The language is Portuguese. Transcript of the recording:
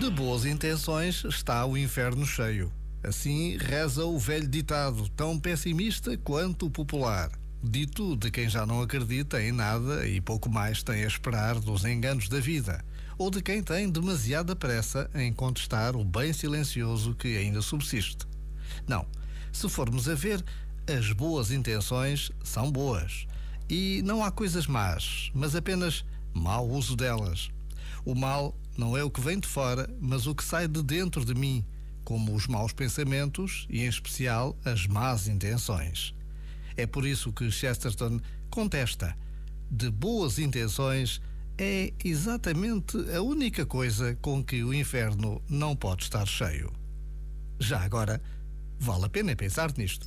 De boas intenções está o inferno cheio. Assim reza o velho ditado, tão pessimista quanto popular. Dito de quem já não acredita em nada e pouco mais tem a esperar dos enganos da vida, ou de quem tem demasiada pressa em contestar o bem silencioso que ainda subsiste. Não, se formos a ver, as boas intenções são boas. E não há coisas más, mas apenas mau uso delas. O mal não é o que vem de fora, mas o que sai de dentro de mim, como os maus pensamentos e, em especial, as más intenções. É por isso que Chesterton contesta: de boas intenções é exatamente a única coisa com que o inferno não pode estar cheio. Já agora, vale a pena pensar nisto.